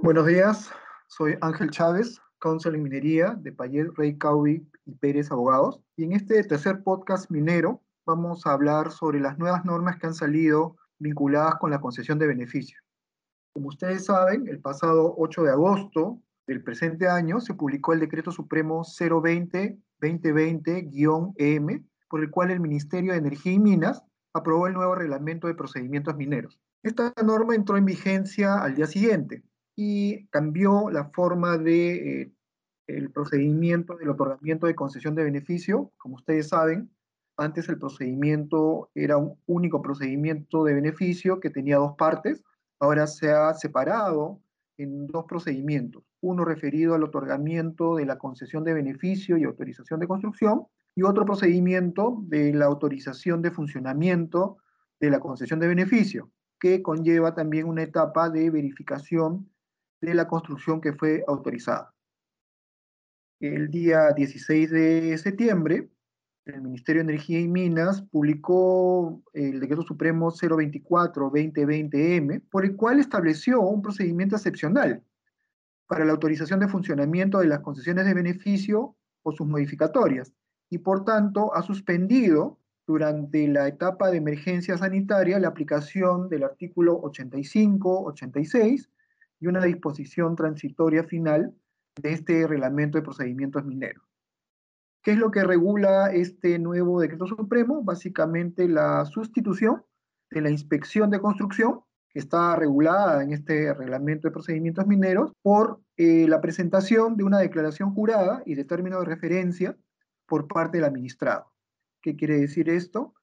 Buenos días, soy Ángel Chávez, counsel en minería de Payet, Rey, Caubi y Pérez Abogados. Y en este tercer podcast minero vamos a hablar sobre las nuevas normas que han salido vinculadas con la concesión de beneficios. Como ustedes saben, el pasado 8 de agosto del presente año se publicó el Decreto Supremo 020-2020-EM, por el cual el Ministerio de Energía y Minas aprobó el nuevo reglamento de procedimientos mineros. Esta norma entró en vigencia al día siguiente y cambió la forma de eh, el procedimiento del otorgamiento de concesión de beneficio. Como ustedes saben, antes el procedimiento era un único procedimiento de beneficio que tenía dos partes. Ahora se ha separado en dos procedimientos. Uno referido al otorgamiento de la concesión de beneficio y autorización de construcción y otro procedimiento de la autorización de funcionamiento de la concesión de beneficio, que conlleva también una etapa de verificación de la construcción que fue autorizada. El día 16 de septiembre, el Ministerio de Energía y Minas publicó el Decreto Supremo 024-2020M, por el cual estableció un procedimiento excepcional para la autorización de funcionamiento de las concesiones de beneficio o sus modificatorias, y por tanto ha suspendido durante la etapa de emergencia sanitaria la aplicación del artículo 85-86 y una disposición transitoria final de este reglamento de procedimientos mineros. ¿Qué es lo que regula este nuevo decreto supremo? Básicamente la sustitución de la inspección de construcción, que está regulada en este reglamento de procedimientos mineros, por eh, la presentación de una declaración jurada y de término de referencia por parte del administrado. ¿Qué quiere decir esto?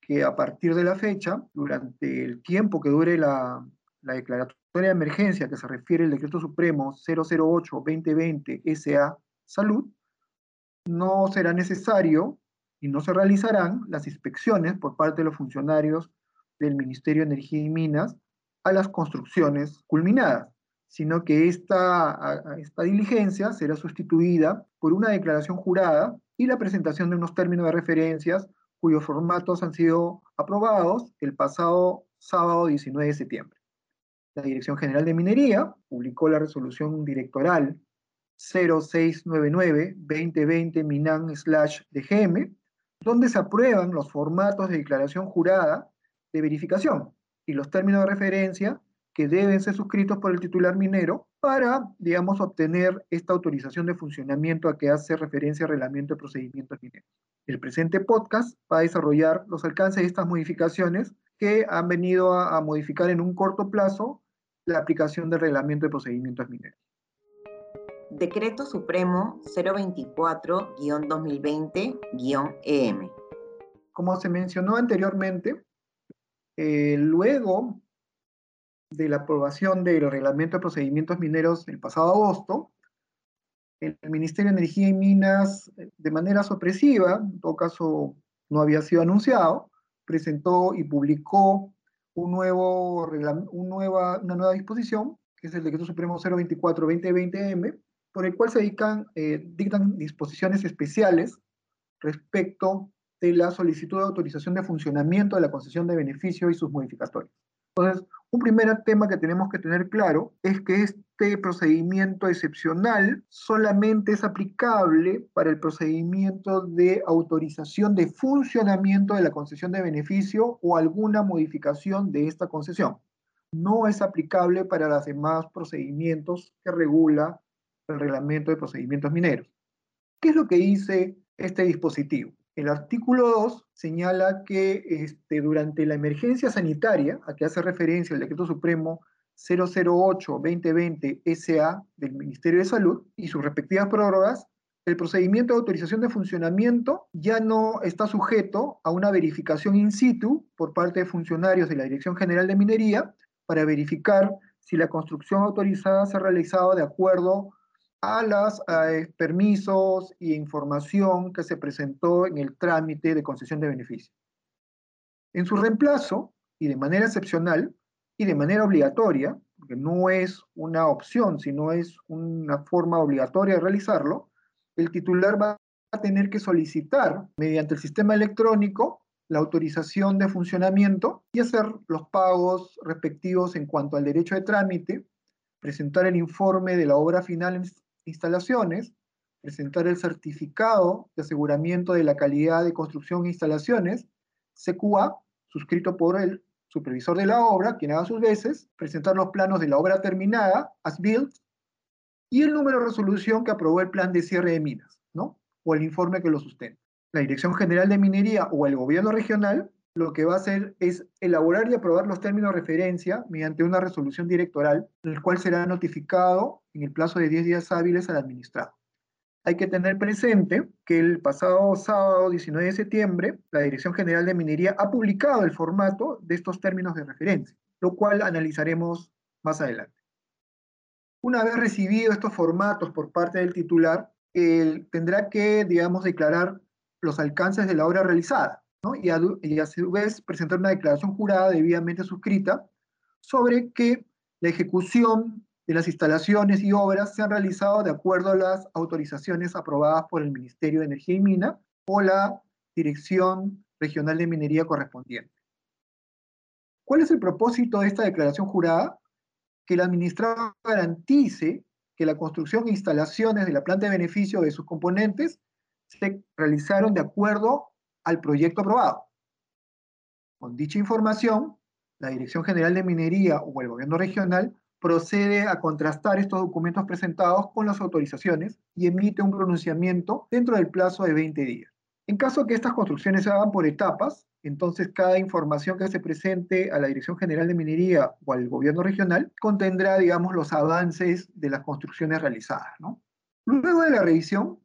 Que a partir de la fecha, durante el tiempo que dure la, la declaratoria de emergencia que se refiere al decreto supremo 008-2020 SA Salud, no será necesario y no se realizarán las inspecciones por parte de los funcionarios del Ministerio de Energía y Minas a las construcciones culminadas, sino que esta, esta diligencia será sustituida por una declaración jurada y la presentación de unos términos de referencias cuyos formatos han sido aprobados el pasado sábado 19 de septiembre. La Dirección General de Minería publicó la resolución directoral 0699-2020 Minan/DGM, donde se aprueban los formatos de declaración jurada de verificación y los términos de referencia que deben ser suscritos por el titular minero para, digamos, obtener esta autorización de funcionamiento a que hace referencia al reglamento de procedimientos mineros. El presente podcast va a desarrollar los alcances de estas modificaciones que han venido a, a modificar en un corto plazo la aplicación del reglamento de procedimientos mineros. Decreto Supremo 024-2020-EM. Como se mencionó anteriormente, eh, luego de la aprobación del reglamento de procedimientos mineros el pasado agosto, el Ministerio de Energía y Minas, de manera sorpresiva, en todo caso no había sido anunciado, presentó y publicó un nuevo, un nueva, una nueva disposición, que es el Decreto Supremo 024-2020M, por el cual se eh, dictan disposiciones especiales respecto de la solicitud de autorización de funcionamiento de la concesión de beneficio y sus modificatorios. Entonces, un primer tema que tenemos que tener claro es que este procedimiento excepcional solamente es aplicable para el procedimiento de autorización de funcionamiento de la concesión de beneficio o alguna modificación de esta concesión. No es aplicable para los demás procedimientos que regula el reglamento de procedimientos mineros. ¿Qué es lo que dice este dispositivo? El artículo 2 señala que este, durante la emergencia sanitaria, a que hace referencia el Decreto Supremo 008-2020 SA del Ministerio de Salud y sus respectivas prórrogas, el procedimiento de autorización de funcionamiento ya no está sujeto a una verificación in situ por parte de funcionarios de la Dirección General de Minería para verificar si la construcción autorizada se ha realizado de acuerdo a los eh, permisos e información que se presentó en el trámite de concesión de beneficio. En su reemplazo, y de manera excepcional, y de manera obligatoria, porque no es una opción, sino es una forma obligatoria de realizarlo, el titular va a tener que solicitar mediante el sistema electrónico la autorización de funcionamiento y hacer los pagos respectivos en cuanto al derecho de trámite presentar el informe de la obra final instalaciones, presentar el certificado de aseguramiento de la calidad de construcción e instalaciones, CQA, suscrito por el supervisor de la obra, quien haga sus veces, presentar los planos de la obra terminada, as built, y el número de resolución que aprobó el plan de cierre de minas, ¿no? O el informe que lo sustenta. La Dirección General de Minería o el gobierno regional lo que va a hacer es elaborar y aprobar los términos de referencia mediante una resolución directoral, el cual será notificado en el plazo de 10 días hábiles al administrado. Hay que tener presente que el pasado sábado 19 de septiembre, la Dirección General de Minería ha publicado el formato de estos términos de referencia, lo cual analizaremos más adelante. Una vez recibido estos formatos por parte del titular, él tendrá que, digamos, declarar los alcances de la obra realizada, ¿no? y, a, y a su vez presentar una declaración jurada debidamente suscrita sobre que la ejecución de las instalaciones y obras se han realizado de acuerdo a las autorizaciones aprobadas por el Ministerio de Energía y Mina o la Dirección Regional de Minería correspondiente. ¿Cuál es el propósito de esta declaración jurada? Que el administrador garantice que la construcción e instalaciones de la planta de beneficio de sus componentes se realizaron de acuerdo al proyecto aprobado. Con dicha información, la Dirección General de Minería o el Gobierno Regional procede a contrastar estos documentos presentados con las autorizaciones y emite un pronunciamiento dentro del plazo de 20 días. En caso que estas construcciones se hagan por etapas, entonces cada información que se presente a la Dirección General de Minería o al gobierno regional contendrá, digamos, los avances de las construcciones realizadas. Luego de la revisión,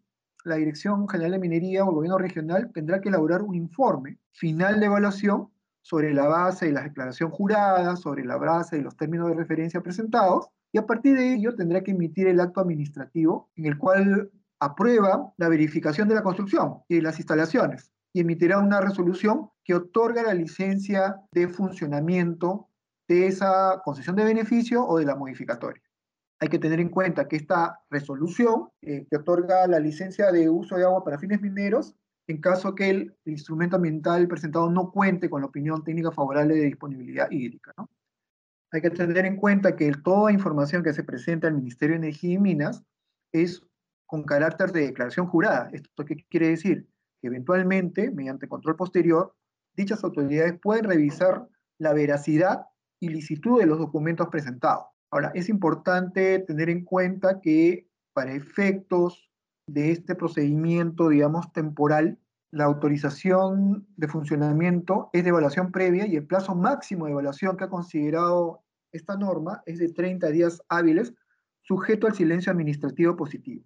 la Dirección General de Minería o el gobierno regional tendrá que elaborar un informe final de evaluación sobre la base de la declaración jurada, sobre la base de los términos de referencia presentados, y a partir de ello tendrá que emitir el acto administrativo en el cual aprueba la verificación de la construcción y de las instalaciones y emitirá una resolución que otorga la licencia de funcionamiento de esa concesión de beneficio o de la modificatoria. Hay que tener en cuenta que esta resolución eh, que otorga la licencia de uso de agua para fines mineros en caso que el instrumento ambiental presentado no cuente con la opinión técnica favorable de disponibilidad hídrica. ¿no? Hay que tener en cuenta que toda información que se presenta al Ministerio de Energía y Minas es con carácter de declaración jurada. ¿Esto qué quiere decir? Que eventualmente, mediante control posterior, dichas autoridades pueden revisar la veracidad y licitud de los documentos presentados. Ahora, es importante tener en cuenta que para efectos de este procedimiento, digamos, temporal, la autorización de funcionamiento es de evaluación previa y el plazo máximo de evaluación que ha considerado esta norma es de 30 días hábiles, sujeto al silencio administrativo positivo.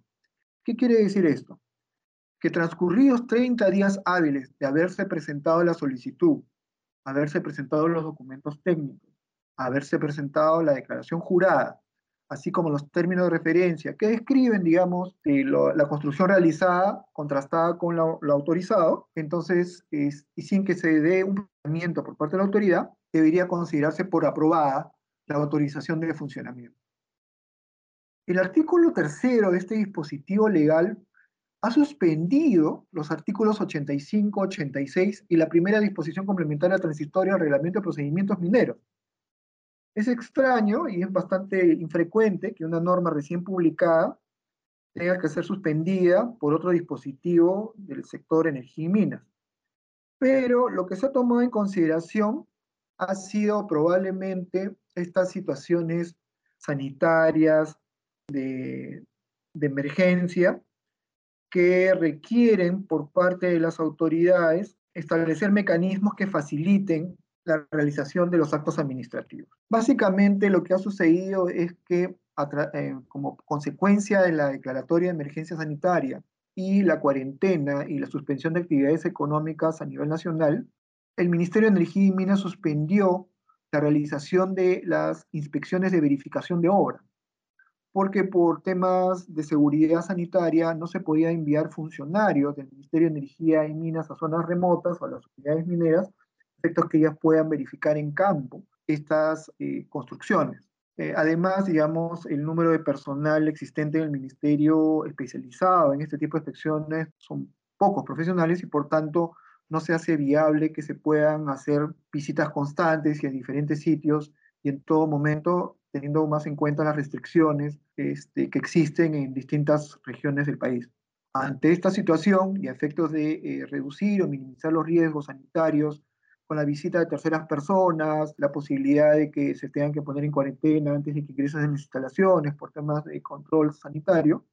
¿Qué quiere decir esto? Que transcurridos 30 días hábiles de haberse presentado la solicitud, haberse presentado los documentos técnicos, haberse presentado la declaración jurada, así como los términos de referencia que describen, digamos, la construcción realizada contrastada con lo, autorizado, entonces, y sin que se dé un procedimiento por parte de la autoridad, debería considerarse por aprobada la autorización de funcionamiento. El artículo tercero de este dispositivo legal ha suspendido los artículos 85, 86 y la primera disposición complementaria transitoria al reglamento de procedimientos mineros, es extraño y es bastante infrecuente que una norma recién publicada tenga que ser suspendida por otro dispositivo del sector energía y minas. Pero lo que se ha tomado en consideración ha sido probablemente estas situaciones sanitarias de, de emergencia que requieren por parte de las autoridades establecer mecanismos que faciliten la realización de los actos administrativos. Básicamente lo que ha sucedido es que eh, como consecuencia de la declaratoria de emergencia sanitaria y la cuarentena y la suspensión de actividades económicas a nivel nacional, el Ministerio de Energía y Minas suspendió la realización de las inspecciones de verificación de obra, porque por temas de seguridad sanitaria no se podía enviar funcionarios del Ministerio de Energía y Minas a zonas remotas o a las unidades mineras efectos que ellas puedan verificar en campo estas eh, construcciones. Eh, además, digamos, el número de personal existente en el ministerio especializado en este tipo de inspecciones son pocos profesionales y por tanto no se hace viable que se puedan hacer visitas constantes y en diferentes sitios y en todo momento teniendo más en cuenta las restricciones este, que existen en distintas regiones del país. Ante esta situación y a efectos de eh, reducir o minimizar los riesgos sanitarios con la visita de terceras personas, la posibilidad de que se tengan que poner en cuarentena antes de que ingresen en las instalaciones por temas de control sanitario,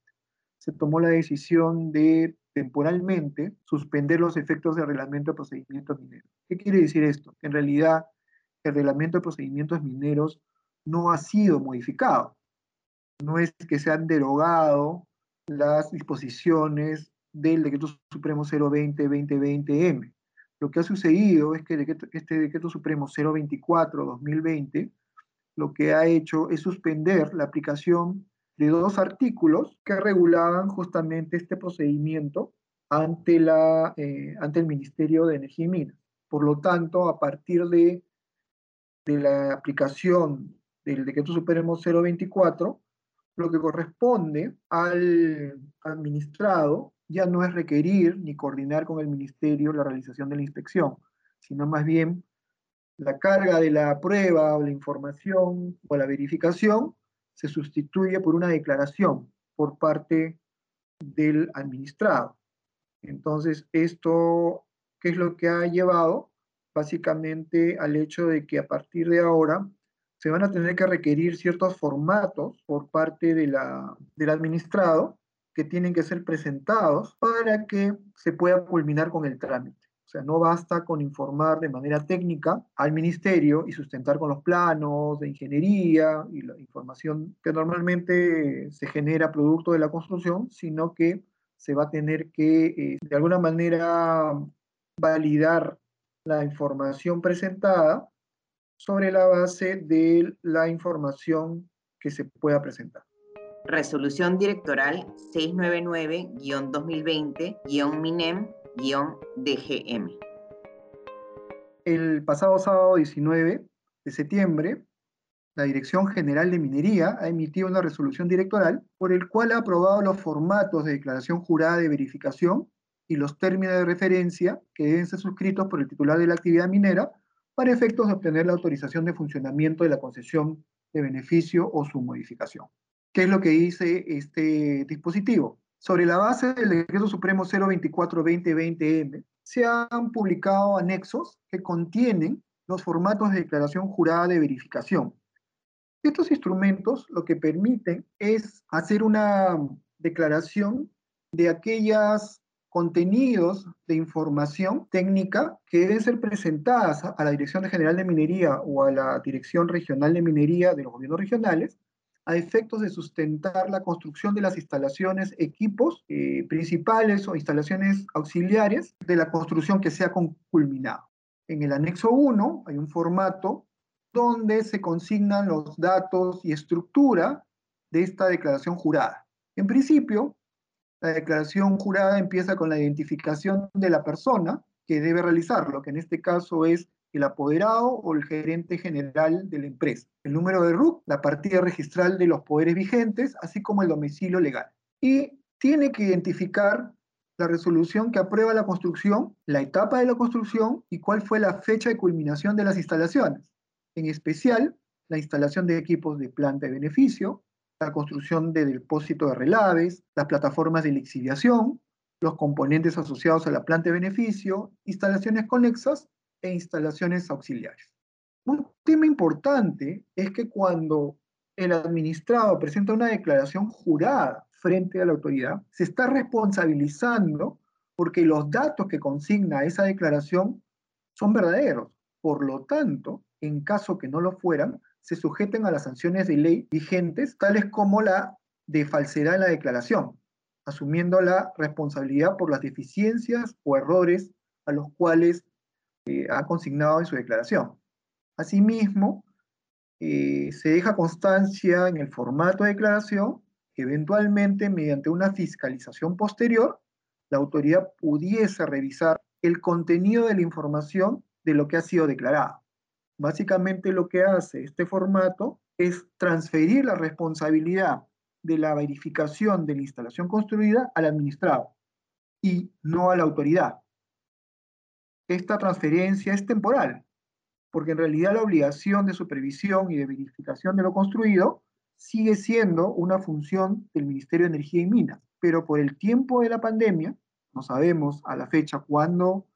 se tomó la decisión de temporalmente suspender los efectos del reglamento de procedimientos mineros. ¿Qué quiere decir esto? En realidad, el reglamento de procedimientos mineros no ha sido modificado. No es que se han derogado las disposiciones del Decreto Supremo 020-2020M. Lo que ha sucedido es que este Decreto Supremo 024-2020 lo que ha hecho es suspender la aplicación de dos artículos que regulaban justamente este procedimiento ante, la, eh, ante el Ministerio de Energía y Minas. Por lo tanto, a partir de, de la aplicación del Decreto Supremo 024, lo que corresponde al administrado ya no es requerir ni coordinar con el ministerio la realización de la inspección, sino más bien la carga de la prueba o la información o la verificación se sustituye por una declaración por parte del administrado. Entonces, esto, ¿qué es lo que ha llevado? Básicamente al hecho de que a partir de ahora se van a tener que requerir ciertos formatos por parte de la, del administrado que tienen que ser presentados para que se pueda culminar con el trámite. O sea, no basta con informar de manera técnica al ministerio y sustentar con los planos de ingeniería y la información que normalmente se genera producto de la construcción, sino que se va a tener que, eh, de alguna manera, validar la información presentada sobre la base de la información que se pueda presentar. Resolución Directoral 699-2020-MINEM-DGM. El pasado sábado 19 de septiembre, la Dirección General de Minería ha emitido una resolución directoral por el cual ha aprobado los formatos de declaración jurada de verificación y los términos de referencia que deben ser suscritos por el titular de la actividad minera para efectos de obtener la autorización de funcionamiento de la concesión de beneficio o su modificación. ¿Qué es lo que dice este dispositivo? Sobre la base del Decreto Supremo 024-2020M, se han publicado anexos que contienen los formatos de declaración jurada de verificación. Estos instrumentos lo que permiten es hacer una declaración de aquellas contenidos de información técnica que deben ser presentadas a la Dirección General de Minería o a la Dirección Regional de Minería de los gobiernos regionales a efectos de sustentar la construcción de las instalaciones, equipos eh, principales o instalaciones auxiliares de la construcción que sea culminado. En el anexo 1 hay un formato donde se consignan los datos y estructura de esta declaración jurada. En principio, la declaración jurada empieza con la identificación de la persona que debe realizarlo, que en este caso es el apoderado o el gerente general de la empresa. El número de RUC, la partida registral de los poderes vigentes, así como el domicilio legal. Y tiene que identificar la resolución que aprueba la construcción, la etapa de la construcción y cuál fue la fecha de culminación de las instalaciones. En especial, la instalación de equipos de planta de beneficio, la construcción de depósito de relaves, las plataformas de lixiviación, los componentes asociados a la planta de beneficio, instalaciones conexas e instalaciones auxiliares. Un tema importante es que cuando el administrado presenta una declaración jurada frente a la autoridad, se está responsabilizando porque los datos que consigna esa declaración son verdaderos. Por lo tanto, en caso que no lo fueran, se sujeten a las sanciones de ley vigentes, tales como la de falsedad en la declaración, asumiendo la responsabilidad por las deficiencias o errores a los cuales ha consignado en su declaración. Asimismo, eh, se deja constancia en el formato de declaración que eventualmente, mediante una fiscalización posterior, la autoridad pudiese revisar el contenido de la información de lo que ha sido declarado. Básicamente lo que hace este formato es transferir la responsabilidad de la verificación de la instalación construida al administrado y no a la autoridad. Esta transferencia es temporal, porque en realidad la obligación de supervisión y de verificación de lo construido sigue siendo una función del Ministerio de Energía y Minas, pero por el tiempo de la pandemia, no sabemos a la fecha cuándo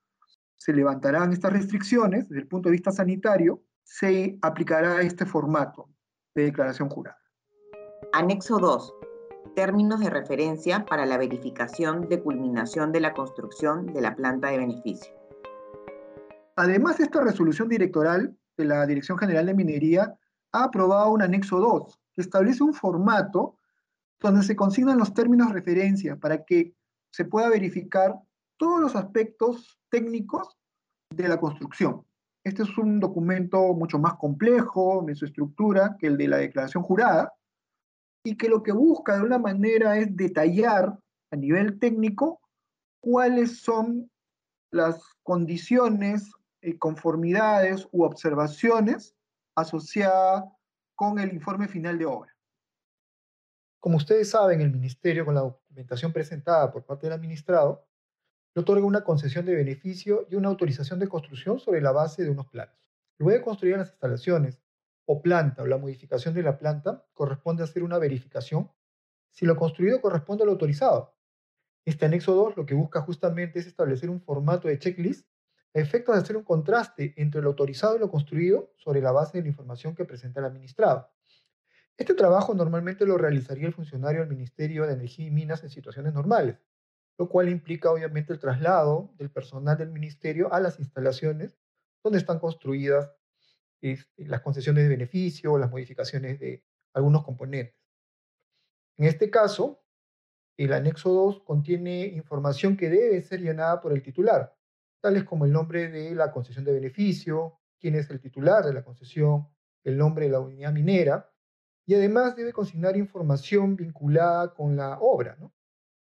se levantarán estas restricciones desde el punto de vista sanitario, se aplicará este formato de declaración jurada. Anexo 2. Términos de referencia para la verificación de culminación de la construcción de la planta de beneficio. Además, esta resolución directoral de la Dirección General de Minería ha aprobado un anexo 2 que establece un formato donde se consignan los términos referencia para que se pueda verificar todos los aspectos técnicos de la construcción. Este es un documento mucho más complejo en su estructura que el de la declaración jurada y que lo que busca de una manera es detallar a nivel técnico cuáles son las condiciones, y conformidades u observaciones asociadas con el informe final de obra. Como ustedes saben, el Ministerio, con la documentación presentada por parte del administrado, le otorga una concesión de beneficio y una autorización de construcción sobre la base de unos planos. Luego de construir las instalaciones o planta o la modificación de la planta, corresponde hacer una verificación si lo construido corresponde al autorizado. Este anexo 2 lo que busca justamente es establecer un formato de checklist a efectos de hacer un contraste entre lo autorizado y lo construido sobre la base de la información que presenta el administrado. Este trabajo normalmente lo realizaría el funcionario del Ministerio de Energía y Minas en situaciones normales, lo cual implica obviamente el traslado del personal del ministerio a las instalaciones donde están construidas este, las concesiones de beneficio las modificaciones de algunos componentes. En este caso, el anexo 2 contiene información que debe ser llenada por el titular, tales como el nombre de la concesión de beneficio, quién es el titular de la concesión, el nombre de la unidad minera, y además debe consignar información vinculada con la obra, ¿no?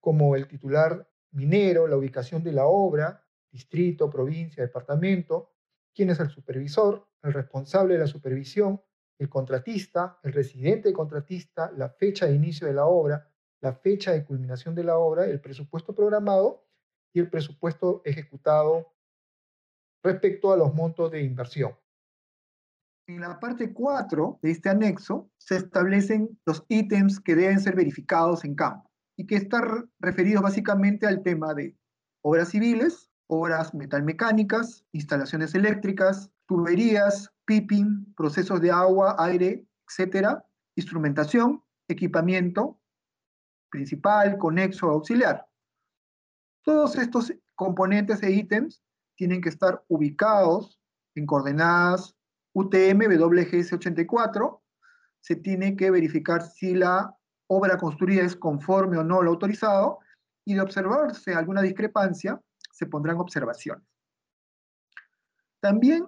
como el titular minero, la ubicación de la obra, distrito, provincia, departamento, quién es el supervisor, el responsable de la supervisión, el contratista, el residente contratista, la fecha de inicio de la obra, la fecha de culminación de la obra, el presupuesto programado y el presupuesto ejecutado respecto a los montos de inversión. En la parte 4 de este anexo se establecen los ítems que deben ser verificados en campo y que están referidos básicamente al tema de obras civiles, obras metalmecánicas, instalaciones eléctricas, tuberías, piping, procesos de agua, aire, etcétera, instrumentación, equipamiento principal, conexo, auxiliar. Todos estos componentes e ítems tienen que estar ubicados en coordenadas UTM WGS84. Se tiene que verificar si la obra construida es conforme o no lo autorizado, y de observarse alguna discrepancia, se pondrán observaciones. También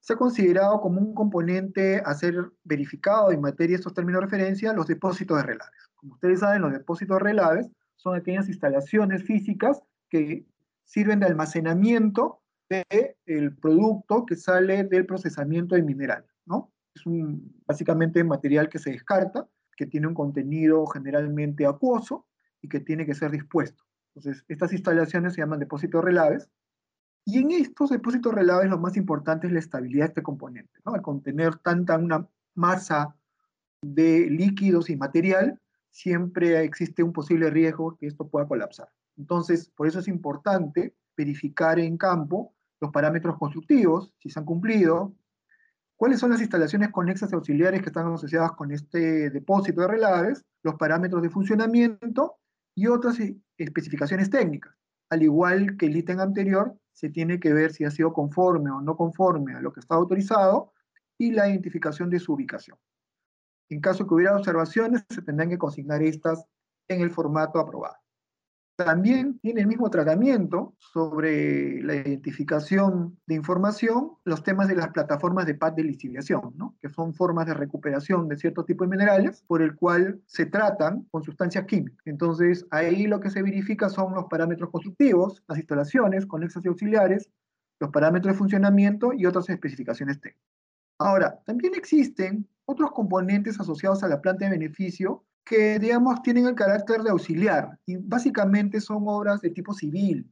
se ha considerado como un componente a ser verificado en materia de estos términos de referencia los depósitos de relaves. Como ustedes saben, los depósitos de relaves son aquellas instalaciones físicas que sirven de almacenamiento del producto que sale del procesamiento de mineral, ¿no? Es un, básicamente material que se descarta que tiene un contenido generalmente acuoso y que tiene que ser dispuesto. Entonces, estas instalaciones se llaman depósitos relaves, y en estos depósitos relaves lo más importante es la estabilidad de este componente. Al contener tanta una masa de líquidos y material, siempre existe un posible riesgo que esto pueda colapsar. Entonces, por eso es importante verificar en campo los parámetros constructivos, si se han cumplido, ¿Cuáles son las instalaciones conexas auxiliares que están asociadas con este depósito de relaves? Los parámetros de funcionamiento y otras e-, especificaciones técnicas. Al igual que el ítem anterior, se tiene que ver si ha sido conforme o no conforme a lo que está autorizado y la identificación de su ubicación. En caso que hubiera observaciones, se tendrán que consignar estas en el formato aprobado. También tiene el mismo tratamiento sobre la identificación de información, los temas de las plataformas de paz de liciviación, ¿no? que son formas de recuperación de cierto tipo de minerales por el cual se tratan con sustancias químicas. Entonces, ahí lo que se verifica son los parámetros constructivos, las instalaciones, conexas y auxiliares, los parámetros de funcionamiento y otras especificaciones técnicas. Ahora, también existen otros componentes asociados a la planta de beneficio que, digamos, tienen el carácter de auxiliar y básicamente son obras de tipo civil,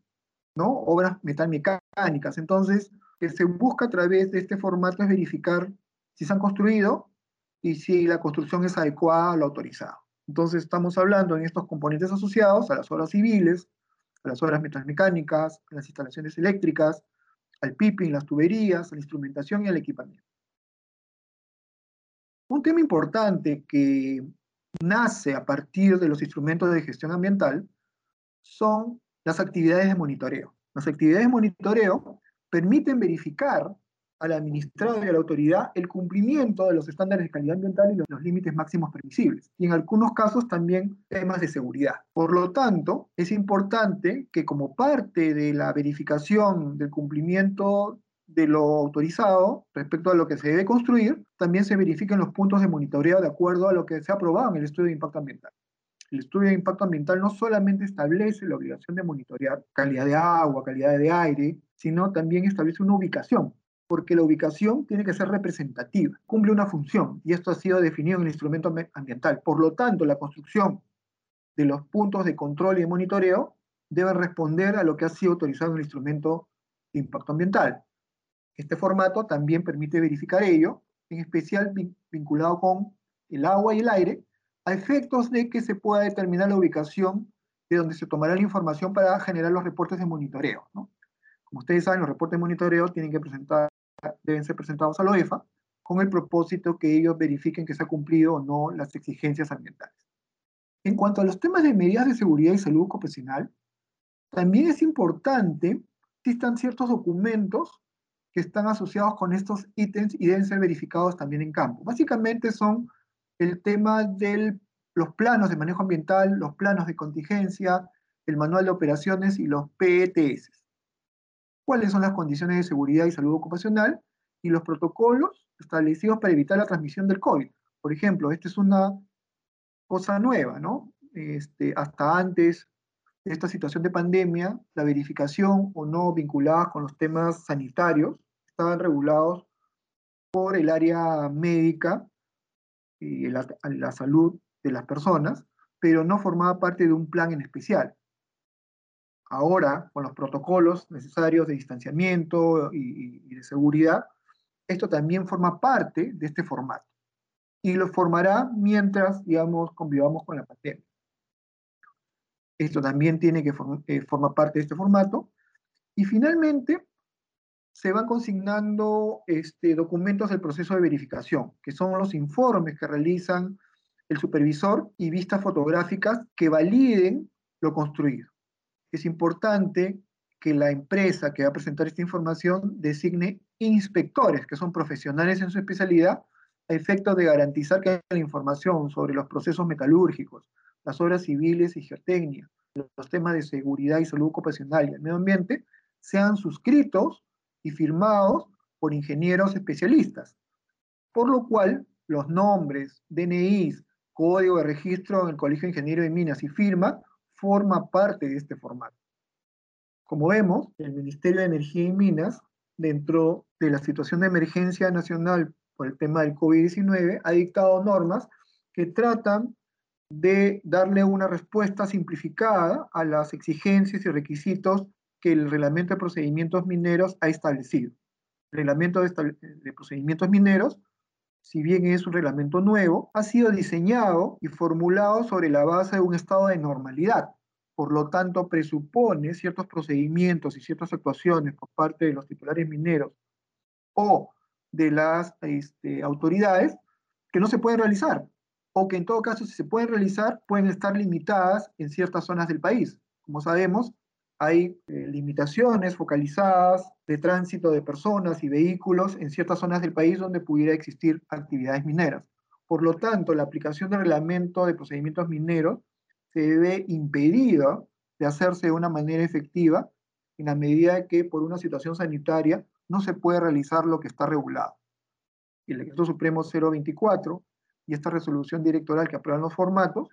¿no? Obras metalmecánicas. Entonces, que se busca a través de este formato es verificar si se han construido y si la construcción es adecuada a lo autorizado. Entonces estamos hablando en estos componentes asociados a las obras civiles, a las obras metalmecánicas, a las instalaciones eléctricas, al piping, las tuberías, a la instrumentación y al equipamiento. Un tema importante que nace a partir de los instrumentos de gestión ambiental son las actividades de monitoreo. Las actividades de monitoreo permiten verificar al administrador y a la autoridad el cumplimiento de los estándares de calidad ambiental y los, límites máximos permisibles, y en algunos casos también temas de seguridad. Por lo tanto, es importante que como parte de la verificación del cumplimiento de lo autorizado respecto a lo que se debe construir, también se verifiquen los puntos de monitoreo de acuerdo a lo que se ha aprobado en el estudio de impacto ambiental. El estudio de impacto ambiental no solamente establece la obligación de monitorear calidad de agua, calidad de aire, sino también establece una ubicación, porque la ubicación tiene que ser representativa, cumple una función, y esto ha sido definido en el instrumento ambiental. Por lo tanto, la construcción de los puntos de control y de monitoreo debe responder a lo que ha sido autorizado en el instrumento de impacto ambiental. Este formato también permite verificar ello, en especial vinculado con el agua y el aire, a efectos de que se pueda determinar la ubicación de donde se tomará la información para generar los reportes de monitoreo. ¿no? Como ustedes saben, los reportes de monitoreo tienen que presentar, deben ser presentados a la OEFA con el propósito que ellos verifiquen que se ha cumplido o no las exigencias ambientales. En cuanto a los temas de medidas de seguridad y salud ocupacional, también es importante que existan ciertos documentos que están asociados con estos ítems y deben ser verificados también en campo. Básicamente son el tema de los planos de manejo ambiental, los planos de contingencia, el manual de operaciones y los PETS cuáles son las condiciones de seguridad y salud ocupacional y los protocolos establecidos para evitar la transmisión del COVID. Por ejemplo, esta es una cosa nueva, ¿no? Este, hasta antes esta situación de pandemia, la verificación o no vinculada con los temas sanitarios estaban regulados por el área médica y la, la salud de las personas, pero no formaba parte de un plan en especial ahora con los protocolos necesarios de distanciamiento y, de seguridad, esto también forma parte de este formato. Y lo formará mientras, digamos, convivamos con la pandemia. Esto también tiene que eh, formar parte de este formato. Y finalmente, se van consignando este, documentos del proceso de verificación, que son los informes que realizan el supervisor y vistas fotográficas que validen lo construido es importante que la empresa que va a presentar esta información designe inspectores, que son profesionales en su especialidad, a efecto de garantizar que la información sobre los procesos metalúrgicos, las obras civiles y geotecnia, los temas de seguridad y salud ocupacional y el medio ambiente, sean suscritos y firmados por ingenieros especialistas. Por lo cual, los nombres, DNIs, código de registro en el Colegio de Ingenieros de Minas y firma forma parte de este formato. Como vemos, el Ministerio de Energía y Minas, dentro de la situación de emergencia nacional por el tema del COVID-19, ha dictado normas que tratan de darle una respuesta simplificada a las exigencias y requisitos que el reglamento de procedimientos mineros ha establecido. El reglamento de, procedimientos mineros si bien es un reglamento nuevo, ha sido diseñado y formulado sobre la base de un estado de normalidad. Por lo tanto, presupone ciertos procedimientos y ciertas actuaciones por parte de los titulares mineros o de las este, autoridades que no se pueden realizar, o que en todo caso, si se pueden realizar, pueden estar limitadas en ciertas zonas del país. Como sabemos, hay eh, limitaciones focalizadas de tránsito de personas y vehículos en ciertas zonas del país donde pudiera existir actividades mineras. Por lo tanto, la aplicación del reglamento de procedimientos mineros se ve impedida de hacerse de una manera efectiva en la medida que por una situación sanitaria no se puede realizar lo que está regulado. el Decreto Supremo 024 y esta resolución directoral que aprueban los formatos,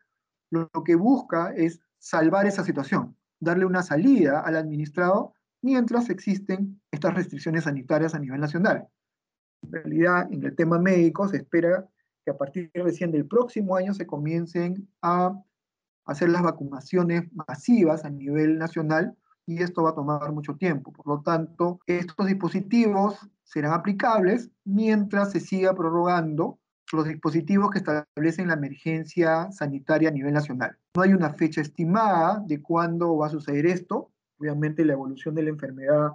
lo que busca es salvar esa situación, darle una salida al administrado mientras existen estas restricciones sanitarias a nivel nacional. En realidad, en el tema médico se espera que a partir recién del próximo año se comiencen a hacer las vacunaciones masivas a nivel nacional y esto va a tomar mucho tiempo. Por lo tanto, estos dispositivos serán aplicables mientras se siga prorrogando los dispositivos que establecen la emergencia sanitaria a nivel nacional. No hay una fecha estimada de cuándo va a suceder esto. Obviamente la evolución de la enfermedad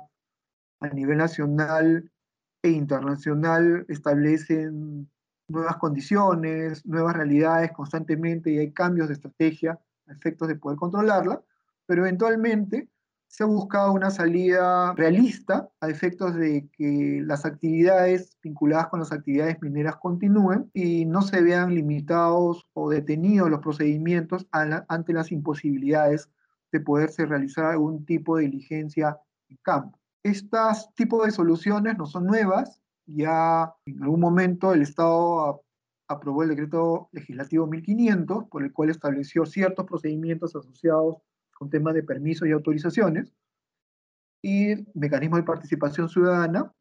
a nivel nacional e internacional establecen nuevas condiciones, nuevas realidades constantemente y hay cambios de estrategia a efectos de poder controlarla, pero eventualmente se ha buscado una salida realista a efectos de que las actividades vinculadas con las actividades mineras continúen y no se vean limitados o detenidos los procedimientos ante las imposibilidades de poderse realizar algún tipo de diligencia en campo. Estos tipos de soluciones no son nuevas, ya en algún momento el Estado aprobó el decreto legislativo 1500, por el cual estableció ciertos procedimientos asociados con temas de permisos y autorizaciones, y mecanismos de participación ciudadana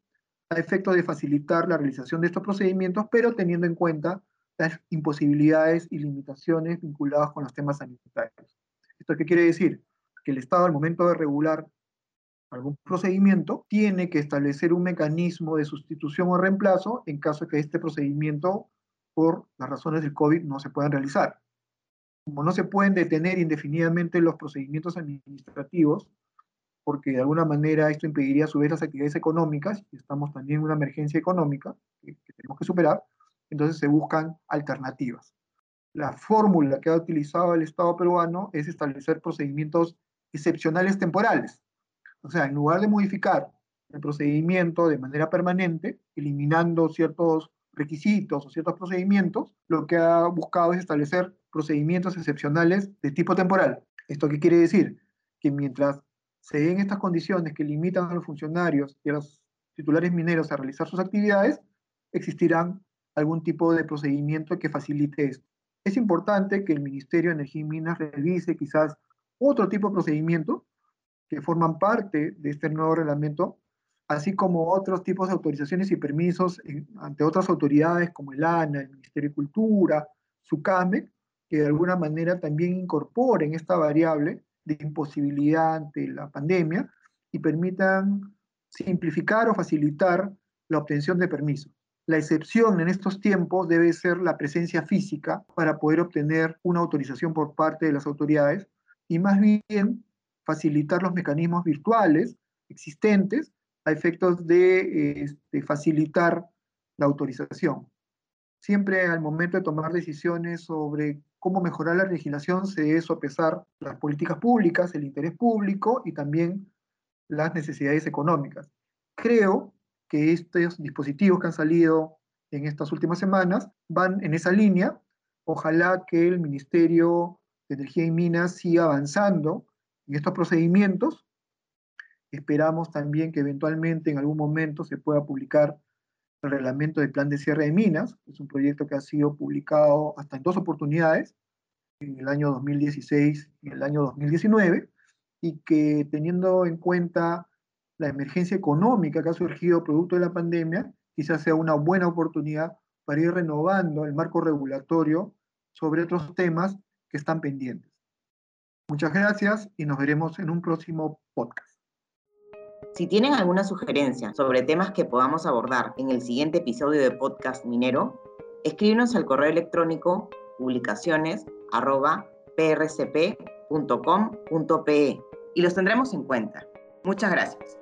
a efecto de facilitar la realización de estos procedimientos, pero teniendo en cuenta las imposibilidades y limitaciones vinculadas con los temas sanitarios. ¿Esto qué quiere decir? Que el Estado al momento de regular algún procedimiento tiene que establecer un mecanismo de sustitución o reemplazo en caso de que este procedimiento, por las razones del COVID, no se puedan realizar como no se pueden detener indefinidamente los procedimientos administrativos, porque de alguna manera esto impediría a su vez las actividades económicas, y estamos también en una emergencia económica que, tenemos que superar, entonces se buscan alternativas. La fórmula que ha utilizado el Estado peruano es establecer procedimientos excepcionales temporales. O sea, en lugar de modificar el procedimiento de manera permanente, eliminando ciertos requisitos o ciertos procedimientos, lo que ha buscado es establecer procedimientos excepcionales de tipo temporal. ¿Esto qué quiere decir? Que mientras se den estas condiciones que limitan a los funcionarios y a los titulares mineros a realizar sus actividades, existirán algún tipo de procedimiento que facilite esto. Es importante que el Ministerio de Energía y Minas revise quizás otro tipo de procedimiento que forman parte de este nuevo reglamento, así como otros tipos de autorizaciones y permisos ante otras autoridades como el ANA, el Ministerio de Cultura, SUCAME, que de alguna manera también incorporen esta variable de imposibilidad ante la pandemia y permitan simplificar o facilitar la obtención de permisos. La excepción en estos tiempos debe ser la presencia física para poder obtener una autorización por parte de las autoridades y más bien facilitar los mecanismos virtuales existentes a efectos de este, facilitar la autorización. Siempre al momento de tomar decisiones sobre cómo mejorar la legislación se debe sopesar las políticas públicas, el interés público y también las necesidades económicas. Creo que estos dispositivos que han salido en estas últimas semanas van en esa línea. Ojalá que el Ministerio de Energía y Minas siga avanzando en estos procedimientos. Esperamos también que eventualmente en algún momento se pueda publicar el reglamento del plan de cierre de minas, es un proyecto que ha sido publicado hasta en dos oportunidades, en el año 2016 y en el año 2019, y que teniendo en cuenta la emergencia económica que ha surgido producto de la pandemia, quizás sea una buena oportunidad para ir renovando el marco regulatorio sobre otros temas que están pendientes. Muchas gracias y nos veremos en un próximo podcast. Si tienen alguna sugerencia sobre temas que podamos abordar en el siguiente episodio de Podcast Minero, escríbenos al correo electrónico publicaciones.prcp.com.pe y los tendremos en cuenta. Muchas gracias.